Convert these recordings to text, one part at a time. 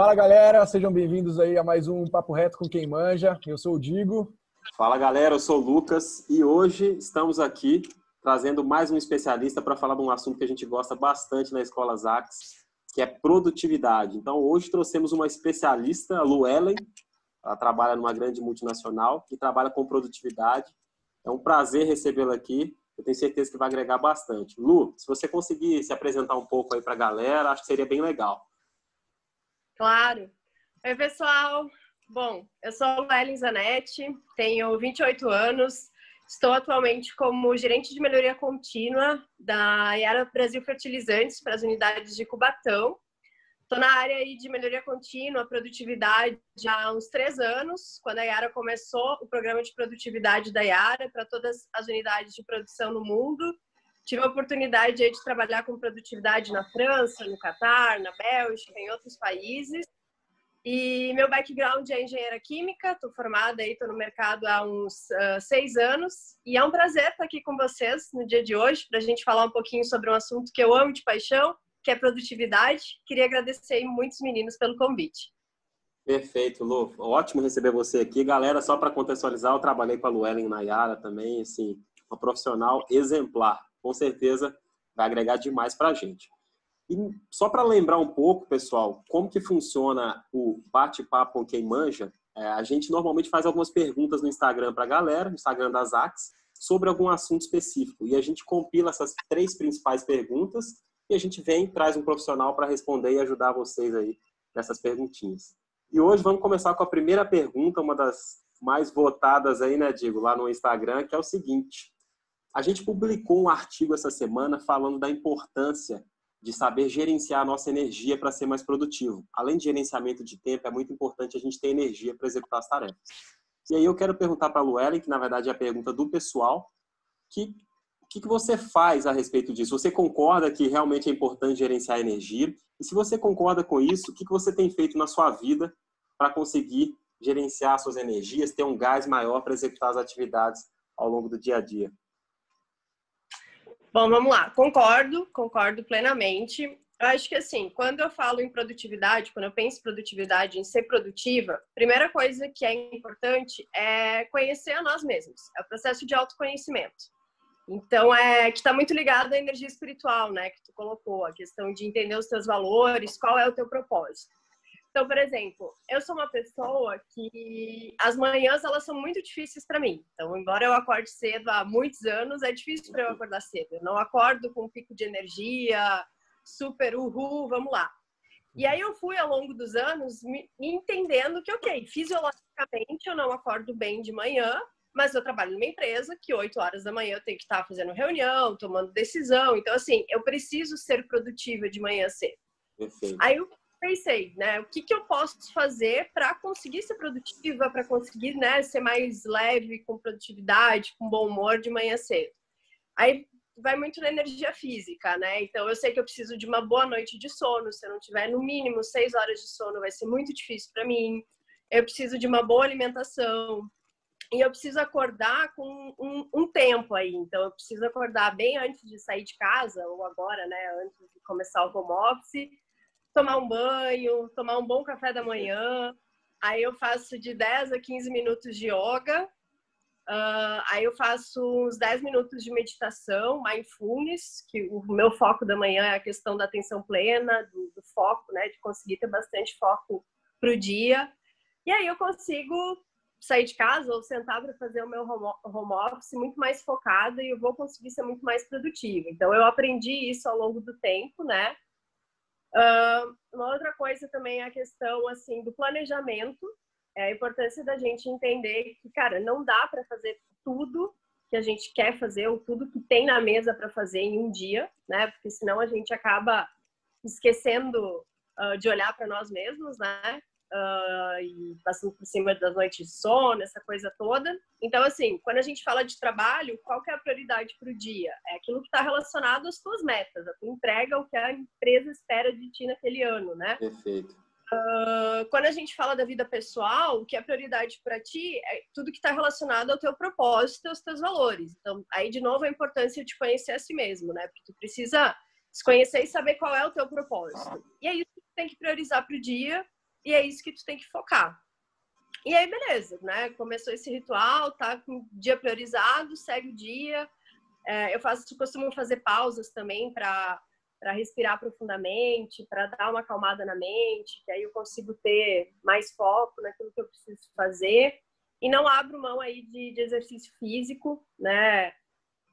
Fala galera, sejam bem-vindos aí a mais um Papo Reto com quem manja. Eu sou o Digo. Fala galera, eu sou o Lucas e hoje estamos aqui trazendo mais um especialista para falar de um assunto que a gente gosta bastante na Escola Zax, que é produtividade. Então hoje trouxemos uma especialista, a Lu Ellen. Ela trabalha numa grande multinacional que trabalha com produtividade. É um prazer recebê-la aqui. Eu tenho certeza que vai agregar bastante. Lu, se você conseguir se apresentar um pouco aí para a galera, acho que seria bem legal. Claro. Oi, pessoal. Bom, eu sou a Ellen Zanetti, tenho 28 anos, estou atualmente como gerente de melhoria contínua da Yara Brasil Fertilizantes para as unidades de Cubatão. Estou na área aí de melhoria contínua, produtividade há uns três anos, quando a Yara começou o programa de produtividade da Yara para todas as unidades de produção no mundo. Tive a oportunidade de trabalhar com produtividade na França, no Catar, na Bélgica, em outros países. E meu background é engenheira química, estou formada aí, estou no mercado há uns uh, seis anos. E é um prazer estar aqui com vocês no dia de hoje para a gente falar um pouquinho sobre um assunto que eu amo de paixão, que é produtividade. Queria agradecer muitos meninos pelo convite. Perfeito, Lu. Ótimo receber você aqui. Galera, só para contextualizar, eu trabalhei com a Luellen Nayara também, assim, uma profissional exemplar com certeza vai agregar demais para a gente. E só para lembrar um pouco, pessoal, como que funciona o bate-papo com quem manja, é, a gente normalmente faz algumas perguntas no Instagram para a galera, no Instagram das AX, sobre algum assunto específico. E a gente compila essas três principais perguntas e a gente vem traz um profissional para responder e ajudar vocês aí nessas perguntinhas. E hoje vamos começar com a primeira pergunta, uma das mais votadas aí, né, Diego, lá no Instagram, que é o seguinte: a gente publicou um artigo essa semana falando da importância de saber gerenciar a nossa energia para ser mais produtivo. Além de gerenciamento de tempo, é muito importante a gente ter energia para executar as tarefas. E aí eu quero perguntar para a Luellen, que na verdade é a pergunta do pessoal, que o que, que você faz a respeito disso? Você concorda que realmente é importante gerenciar a energia? E se você concorda com isso, o que, que você tem feito na sua vida para conseguir gerenciar suas energias, ter um gás maior para executar as atividades ao longo do dia a dia? Bom, vamos lá. Concordo, concordo plenamente. Eu acho que assim, quando eu falo em produtividade, quando eu penso em produtividade, em ser produtiva, primeira coisa que é importante é conhecer a nós mesmos. É o processo de autoconhecimento. Então, é que está muito ligado à energia espiritual, né? Que tu colocou, a questão de entender os teus valores, qual é o teu propósito. Então, por exemplo, eu sou uma pessoa que as manhãs elas são muito difíceis para mim. Então, embora eu acorde cedo há muitos anos, é difícil para eu acordar cedo. Eu não acordo com um pico de energia, super uhul, vamos lá. E aí eu fui ao longo dos anos me entendendo que, ok, fisiologicamente eu não acordo bem de manhã, mas eu trabalho numa empresa que 8 horas da manhã eu tenho que estar fazendo reunião, tomando decisão. Então, assim, eu preciso ser produtiva de manhã cedo. Perfeito. Aí eu pensei, né? O que, que eu posso fazer para conseguir ser produtiva, para conseguir né, ser mais leve, com produtividade, com bom humor de manhã cedo. Aí vai muito na energia física, né? Então eu sei que eu preciso de uma boa noite de sono. Se eu não tiver no mínimo seis horas de sono, vai ser muito difícil para mim. Eu preciso de uma boa alimentação. E eu preciso acordar com um, um, tempo aí. Então, eu preciso acordar bem antes de sair de casa, ou agora, né? Antes de começar o home office tomar um banho, tomar um bom café da manhã. Aí eu faço de 10 a 15 minutos de yoga. Uh, aí eu faço uns 10 minutos de meditação, mindfulness, que o meu foco da manhã é a questão da atenção plena, do, do foco, né? De conseguir ter bastante foco pro dia. E aí eu consigo sair de casa ou sentar para fazer o meu home office muito mais focada e eu vou conseguir ser muito mais produtiva. Então eu aprendi isso ao longo do tempo, né? Uma outra coisa também é a questão assim do planejamento, é a importância da gente entender que, cara, não dá para fazer tudo que a gente quer fazer ou tudo que tem na mesa para fazer em um dia, né? Porque senão a gente acaba esquecendo uh, de olhar para nós mesmos, né? Uh, e passando por cima das noites de sono, essa coisa toda. Então, assim, quando a gente fala de trabalho, qual que é a prioridade para o dia? É aquilo que está relacionado às tuas metas, a tua entrega, o que a empresa espera de ti naquele ano, né? Perfeito. Uh, quando a gente fala da vida pessoal, o que é prioridade para ti é tudo que está relacionado ao teu propósito, aos teus valores. Então, aí de novo a importância de conhecer a si mesmo, né? Porque tu precisa se conhecer e saber qual é o teu propósito. E é isso que tu tem que priorizar para o dia e é isso que tu tem que focar. E aí, beleza, né? Começou esse ritual, tá com dia priorizado, segue o dia. É, eu faço, costumo fazer pausas também para para respirar profundamente, para dar uma acalmada na mente, que aí eu consigo ter mais foco naquilo que eu preciso fazer. E não abro mão aí de, de exercício físico, né?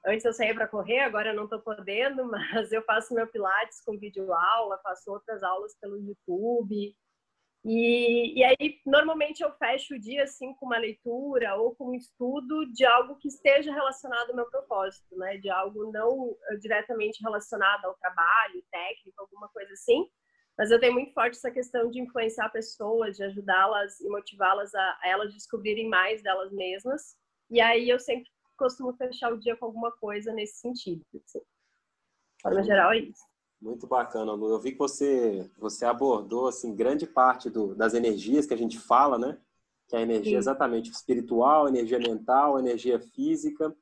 Antes eu saía para correr, agora eu não estou podendo, mas eu faço meu pilates com vídeo aula, faço outras aulas pelo YouTube. E, e aí, normalmente eu fecho o dia assim com uma leitura ou com um estudo de algo que esteja relacionado ao meu propósito, né? De algo não eh, diretamente relacionado ao trabalho, técnico, alguma coisa assim. Mas eu tenho muito forte essa questão de influenciar pessoas, de ajudá-las e motivá-las a, a elas descobrirem mais delas mesmas. E aí eu sempre costumo fechar o dia com alguma coisa nesse sentido. Assim. De forma geral, é isso. Muito bacana, Lu. Eu vi que você, você abordou assim, grande parte do, das energias que a gente fala, né? Que é a energia Sim. exatamente espiritual, energia mental, energia física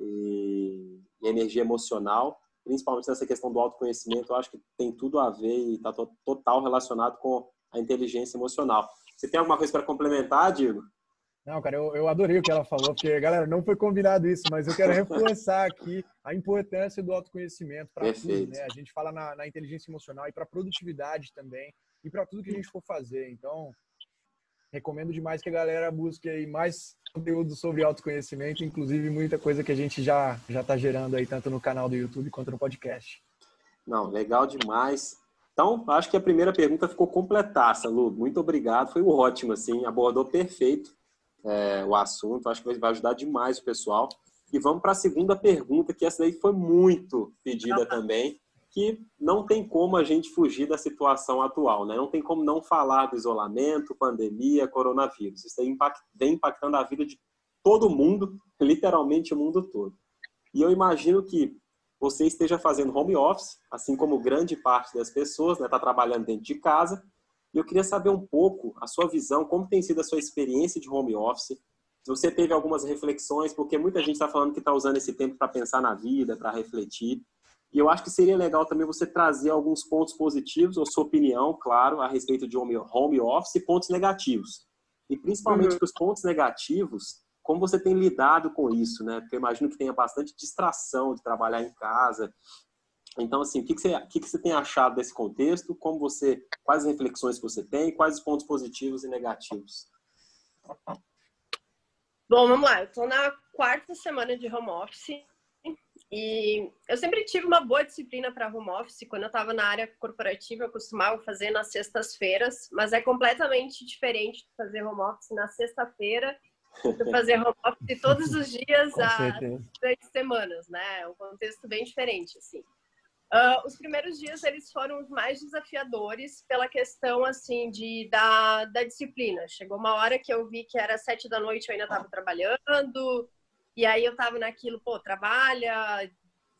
e, e energia emocional. Principalmente nessa questão do autoconhecimento, eu acho que tem tudo a ver e está total relacionado com a inteligência emocional. Você tem alguma coisa para complementar, Diego? Não, cara, eu, eu adorei o que ela falou, porque, galera, não foi combinado isso, mas eu quero reforçar aqui a importância do autoconhecimento para tudo, né? A gente fala na, na inteligência emocional e para produtividade também, e para tudo que a gente for fazer. Então, recomendo demais que a galera busque aí mais conteúdo sobre autoconhecimento, inclusive muita coisa que a gente já já está gerando aí, tanto no canal do YouTube quanto no podcast. Não, legal demais. Então, acho que a primeira pergunta ficou completaça, Lu. Muito obrigado, foi ótimo, assim, abordou perfeito é, o assunto. Acho que vai ajudar demais o pessoal. E vamos para a segunda pergunta, que essa daí foi muito pedida também, que não tem como a gente fugir da situação atual, né? Não tem como não falar do isolamento, pandemia, coronavírus. Isso vem impactando a vida de todo mundo, literalmente o mundo todo. E eu imagino que você esteja fazendo home office, assim como grande parte das pessoas, está né? Tá trabalhando dentro de casa, e eu queria saber um pouco a sua visão, como tem sido a sua experiência de home office. Se você teve algumas reflexões, porque muita gente está falando que está usando esse tempo para pensar na vida, para refletir. E eu acho que seria legal também você trazer alguns pontos positivos, ou sua opinião, claro, a respeito de home office e pontos negativos. E principalmente uhum. os pontos negativos, como você tem lidado com isso, né? Porque eu imagino que tenha bastante distração de trabalhar em casa, então, assim, o que, que, você, o que, que você tem achado desse contexto? Como você, quais reflexões que você tem? Quais os pontos positivos e negativos? Bom, vamos lá. Eu estou na quarta semana de home office e eu sempre tive uma boa disciplina para home office. Quando eu estava na área corporativa, eu costumava fazer nas sextas-feiras, mas é completamente diferente de fazer home office na sexta-feira de fazer home office todos os dias há três semanas, né? É um contexto bem diferente, assim. Uh, os primeiros dias eles foram os mais desafiadores pela questão assim de da, da disciplina. Chegou uma hora que eu vi que era sete da noite eu ainda estava trabalhando e aí eu estava naquilo, pô, trabalha,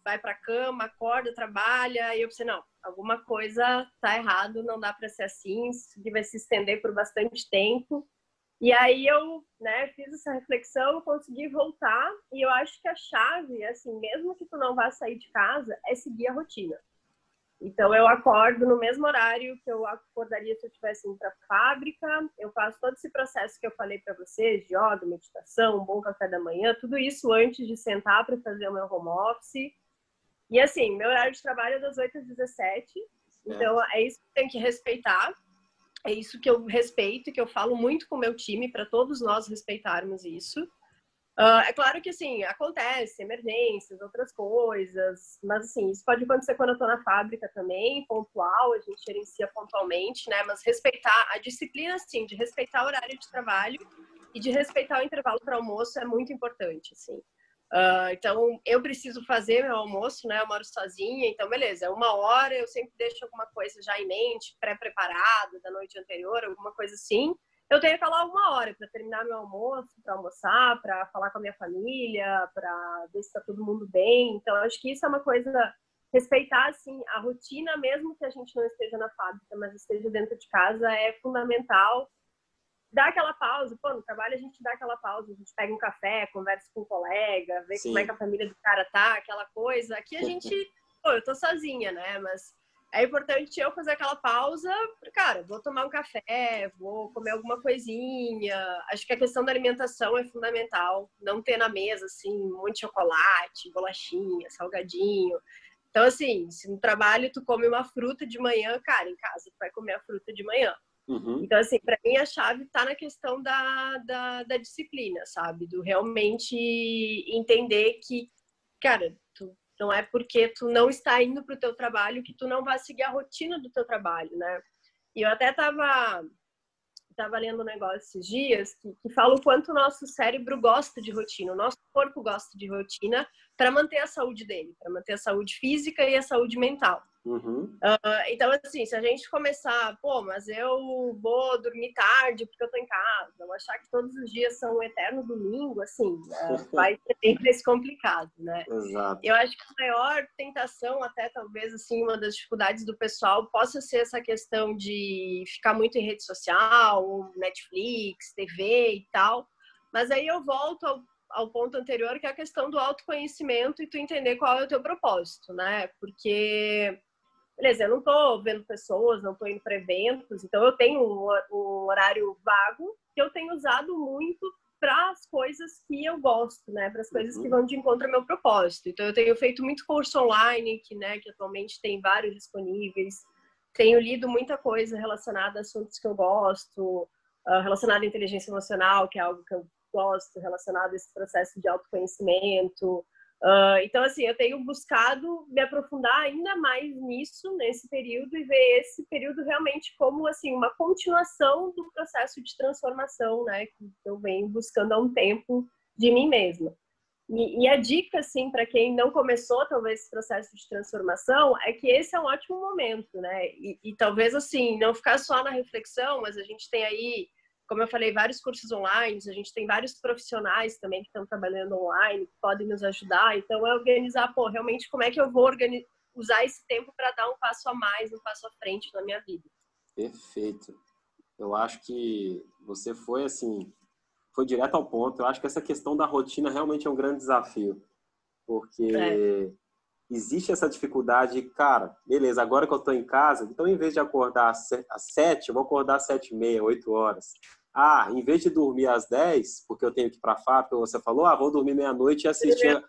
vai para cama, acorda, trabalha e eu pensei não, alguma coisa tá errado, não dá para ser assim, isso vai se estender por bastante tempo. E aí eu, né, fiz essa reflexão, consegui voltar e eu acho que a chave, assim, mesmo que tu não vá sair de casa, é seguir a rotina. Então eu acordo no mesmo horário que eu acordaria se eu tivesse indo para a fábrica. Eu faço todo esse processo que eu falei para vocês, de yoga, meditação, um bom café da manhã, tudo isso antes de sentar para fazer o meu home office. E assim, meu horário de trabalho é das 8 às 17. Então é isso que tem que respeitar é isso que eu respeito e que eu falo muito com o meu time para todos nós respeitarmos isso. Uh, é claro que, assim, acontece, emergências, outras coisas, mas, assim, isso pode acontecer quando eu estou na fábrica também, pontual, a gente gerencia pontualmente, né? Mas respeitar a disciplina, sim, de respeitar o horário de trabalho e de respeitar o intervalo para almoço é muito importante, assim. Uh, então, eu preciso fazer meu almoço, né? Eu moro sozinha, então, beleza, uma hora eu sempre deixo alguma coisa já em mente, pré-preparada da noite anterior, alguma coisa assim. Eu tenho que falar uma hora para terminar meu almoço, para almoçar, para falar com a minha família, para ver se está todo mundo bem. Então, acho que isso é uma coisa respeitar assim a rotina mesmo que a gente não esteja na fábrica, mas esteja dentro de casa é fundamental dá aquela pausa, pô, no trabalho a gente dá aquela pausa, a gente pega um café, conversa com um colega, vê Sim. como é que a família do cara tá, aquela coisa. Aqui a gente, pô, eu tô sozinha, né? Mas é importante eu fazer aquela pausa, cara, vou tomar um café, vou comer alguma coisinha. Acho que a questão da alimentação é fundamental. Não ter na mesa, assim, um monte de chocolate, bolachinha, salgadinho. Então, assim, se no trabalho tu come uma fruta de manhã, cara, em casa tu vai comer a fruta de manhã. Uhum. Então, assim, para mim a chave está na questão da, da, da disciplina, sabe? Do realmente entender que, cara, não é porque tu não está indo para o teu trabalho que tu não vai seguir a rotina do teu trabalho, né? E eu até estava tava lendo um negócio esses dias que, que fala o quanto o nosso cérebro gosta de rotina, o nosso corpo gosta de rotina para manter a saúde dele, para manter a saúde física e a saúde mental. Uhum. Uh, então, assim, se a gente começar, pô, mas eu vou dormir tarde porque eu tô em casa, eu achar que todos os dias são um eterno domingo, assim, uh, vai ser bem mais complicado, né? Exato. Eu acho que a maior tentação, até talvez, assim, uma das dificuldades do pessoal possa ser essa questão de ficar muito em rede social, Netflix, TV e tal. Mas aí eu volto ao ao ponto anterior, que é a questão do autoconhecimento e tu entender qual é o teu propósito, né? Porque beleza, eu não estou vendo pessoas, não estou indo para eventos, então eu tenho um, horário vago que eu tenho usado muito para as coisas que eu gosto, né? Para as coisas que uhum. vão de encontro ao meu propósito. Então eu tenho feito muito curso online, que, né, que atualmente tem vários disponíveis. Tenho lido muita coisa relacionada a assuntos que eu gosto, uh, relacionada à inteligência emocional, que é algo que eu gosto, relacionado a esse processo de autoconhecimento. Uh, então, assim, eu tenho buscado me aprofundar ainda mais nisso, nesse período, e ver esse período realmente como, assim, uma continuação do processo de transformação, né, que eu venho buscando há um tempo de mim mesma. E, e a dica, assim, para quem não começou, talvez, esse processo de transformação, é que esse é um ótimo momento, né, e, e talvez, assim, não ficar só na reflexão, mas a gente tem aí como eu falei, vários cursos online, a gente tem vários profissionais também que estão trabalhando online, que podem nos ajudar. Então, é organizar, pô, realmente como é que eu vou usar esse tempo para dar um passo a mais, um passo à frente na minha vida. Perfeito. Eu acho que você foi assim, foi direto ao ponto. Eu acho que essa questão da rotina realmente é um grande desafio, porque é. Existe essa dificuldade, cara, beleza, agora que eu estou em casa, então em vez de acordar às sete, eu vou acordar às sete e meia, oito horas ah, em vez de dormir às 10, porque eu tenho que ir para a fábrica, você falou, ah, vou dormir meia-noite e assistir,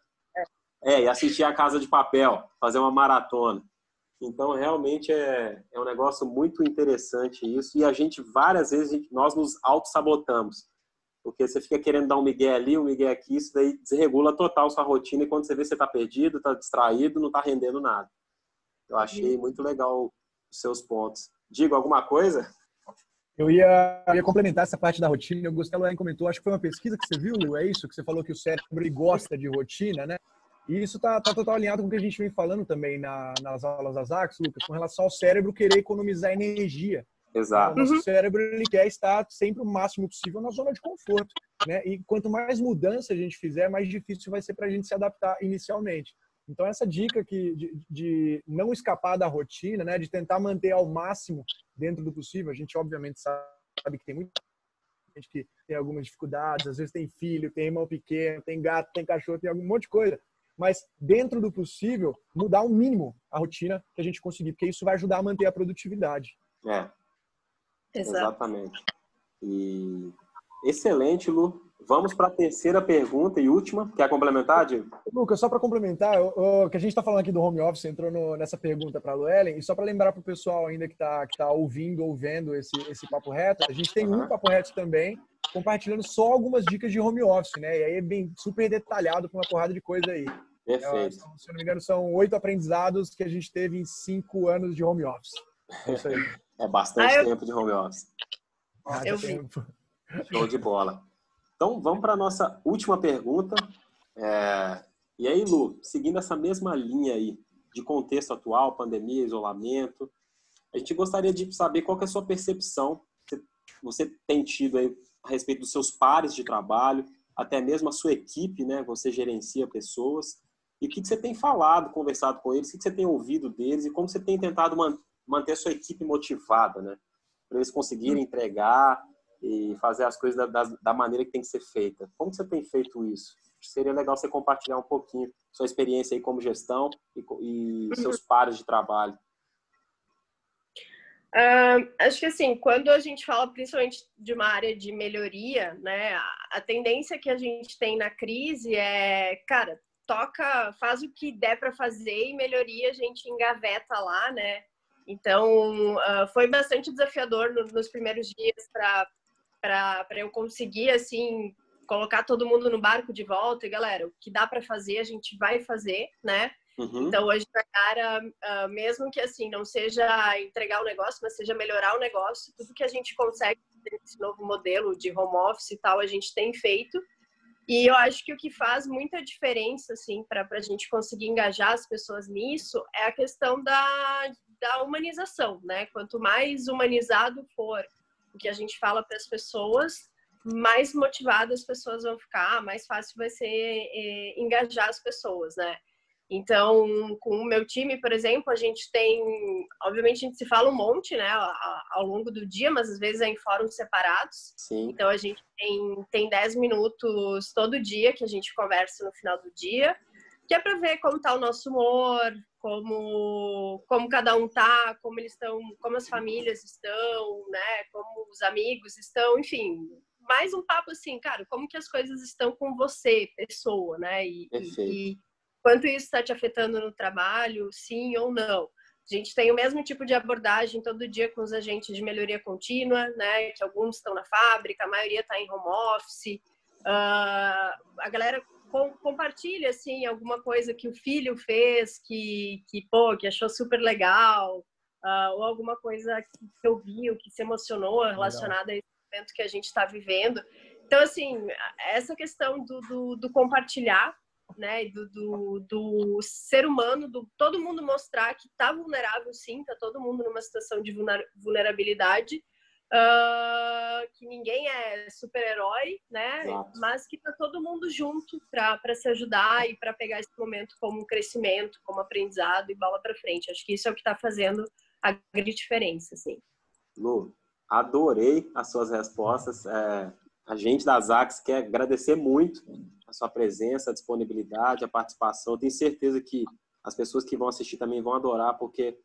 é, e assistir a Casa de Papel, fazer uma maratona. Então, realmente é, é um negócio muito interessante isso. E a gente, várias vezes, nós nos auto-sabotamos. Porque você fica querendo dar um migué ali, um migué aqui, isso daí desregula total sua rotina. E quando você vê, você está perdido, está distraído, não está rendendo nada. Eu achei muito legal os seus pontos. Digo alguma coisa? Eu ia, eu ia, complementar essa parte da rotina. O Gustavo Loen comentou, acho que foi uma pesquisa que você viu, Lu, é isso? Que você falou que o cérebro gosta de rotina, né? E isso está tá total alinhado com o que a gente vem falando também na, nas aulas das AX, Lucas, com relação ao cérebro querer economizar energia. Exato. O nosso uhum. cérebro ele quer estar sempre o máximo possível na zona de conforto, né? E quanto mais mudança a gente fizer, mais difícil vai ser para a gente se adaptar inicialmente. Então, essa dica que, de, de, não escapar da rotina, né, de tentar manter ao máximo dentro do possível, a gente obviamente sabe que tem muita gente que tem algumas dificuldades, às vezes tem filho, tem irmão pequeno, tem gato, tem cachorro, tem algum monte de coisa. Mas, dentro do possível, mudar o mínimo a rotina que a gente conseguir, porque isso vai ajudar a manter a produtividade. É. Exatamente. E excelente, Lu. Vamos para a terceira pergunta e última. Quer complementar, Diego? Lucas, só para complementar, o, o, que a gente está falando aqui do home office entrou no, nessa pergunta para a Luellen, e só para lembrar para o pessoal ainda que está que tá ouvindo ou vendo esse, esse papo reto, a gente tem uhum. um papo reto também, compartilhando só algumas dicas de home office, né? E aí é bem super detalhado com uma porrada de coisa aí. Perfeito. É, se eu não me engano, são oito aprendizados que a gente teve em cinco anos de home office. É isso aí. É bastante ah, eu... tempo de home office. Ah, eu vi. Show de bola. Então, vamos para a nossa última pergunta. É... E aí, Lu, seguindo essa mesma linha aí de contexto atual, pandemia, isolamento, a gente gostaria de saber qual é a sua percepção que você tem tido aí a respeito dos seus pares de trabalho, até mesmo a sua equipe, né? Você gerencia pessoas. E o que você tem falado, conversado com eles, o que você tem ouvido deles e como você tem tentado manter a sua equipe motivada, né? Para eles conseguirem entregar e fazer as coisas da, da, da, maneira que tem que ser feita. Como você tem feito isso? Seria legal você compartilhar um pouquinho sua experiência aí como gestão e, e uhum. seus pares de trabalho. Uh, acho que assim, quando a gente fala principalmente de uma área de melhoria, né, a, a tendência que a gente tem na crise é, cara, toca, faz o que der para fazer e melhoria a gente engaveta lá, né? Então, uh, foi bastante desafiador no, nos primeiros dias para eu conseguir, assim, colocar todo mundo no barco de volta e, galera, o que dá para fazer, a gente vai fazer, né? Uhum. Então, hoje, cara, uh, mesmo que assim não seja entregar o negócio, mas seja melhorar o negócio, tudo que a gente consegue nesse novo modelo de home office e tal, a gente tem feito. E eu acho que o que faz muita diferença, assim, para a gente conseguir engajar as pessoas nisso é a questão da, da humanização, né? Quanto mais humanizado for o que a gente fala para as pessoas, mais motivadas as pessoas vão ficar, mais fácil vai ser eh, engajar as pessoas, né? Então, com o meu time, por exemplo, a gente tem, obviamente a gente se fala um monte, né, ao longo do dia, mas às vezes é em fóruns separados. Sim. Então a gente tem tem 10 minutos todo dia que a gente conversa no final do dia, que é para ver como tá o nosso humor, como como cada um tá, como eles estão, como as famílias estão, né, como os amigos estão, enfim, mais um papo assim, cara, como que as coisas estão com você, pessoa, né? E, e quanto isso está te afetando no trabalho, sim ou não. A gente tem o mesmo tipo de abordagem todo dia com os agentes de melhoria contínua, né? Que alguns estão na fábrica, a maioria está em home office. Uh, a galera com, compartilha assim alguma coisa que o filho fez que que pô que achou super legal uh, ou alguma coisa que ouviu que se emocionou relacionada a esse momento que a gente está vivendo. Então assim essa questão do, do, do compartilhar né, do, do, do, ser humano, do todo mundo mostrar que está vulnerável, sim, está todo mundo numa situação de vulnerabilidade, uh, que ninguém é super-herói, né, Exato. mas que está todo mundo junto para se ajudar e para pegar esse momento como um crescimento, como aprendizado e bola para frente. Acho que isso é o que está fazendo a grande diferença, assim. Lu, adorei as suas respostas. É, a gente da Zax quer agradecer muito a sua presença, a disponibilidade, a participação. Eu tenho certeza que as pessoas que vão assistir também vão adorar, porque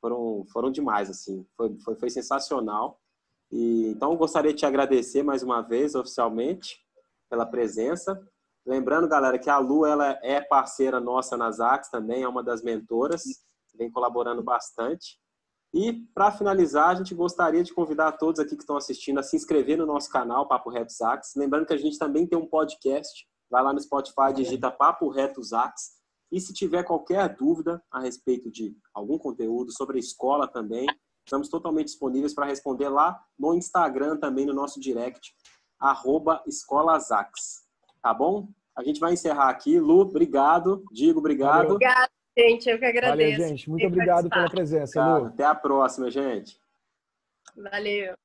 foram, foram demais, assim. Foi, foi, foi sensacional. E, então, gostaria de te agradecer mais uma vez, oficialmente, pela presença. Lembrando, galera, que a Lu ela é parceira nossa na Zax também, é uma das mentoras, vem colaborando bastante. E, para finalizar, a gente gostaria de convidar todos aqui que estão assistindo a se inscrever no nosso canal, Papo Reto Zax. Lembrando que a gente também tem um podcast vai lá no Spotify, digita Papo Reto Zax. E se tiver qualquer dúvida a respeito de algum conteúdo sobre a escola também, estamos totalmente disponíveis para responder lá no Instagram também, no nosso direct, arroba escolazax. Tá bom? A gente vai encerrar aqui. Lu, obrigado. Digo, obrigado. Obrigada, gente. Eu que agradeço. Valeu, gente. Muito obrigado participar. pela presença, Lu. Até a próxima, gente. Valeu.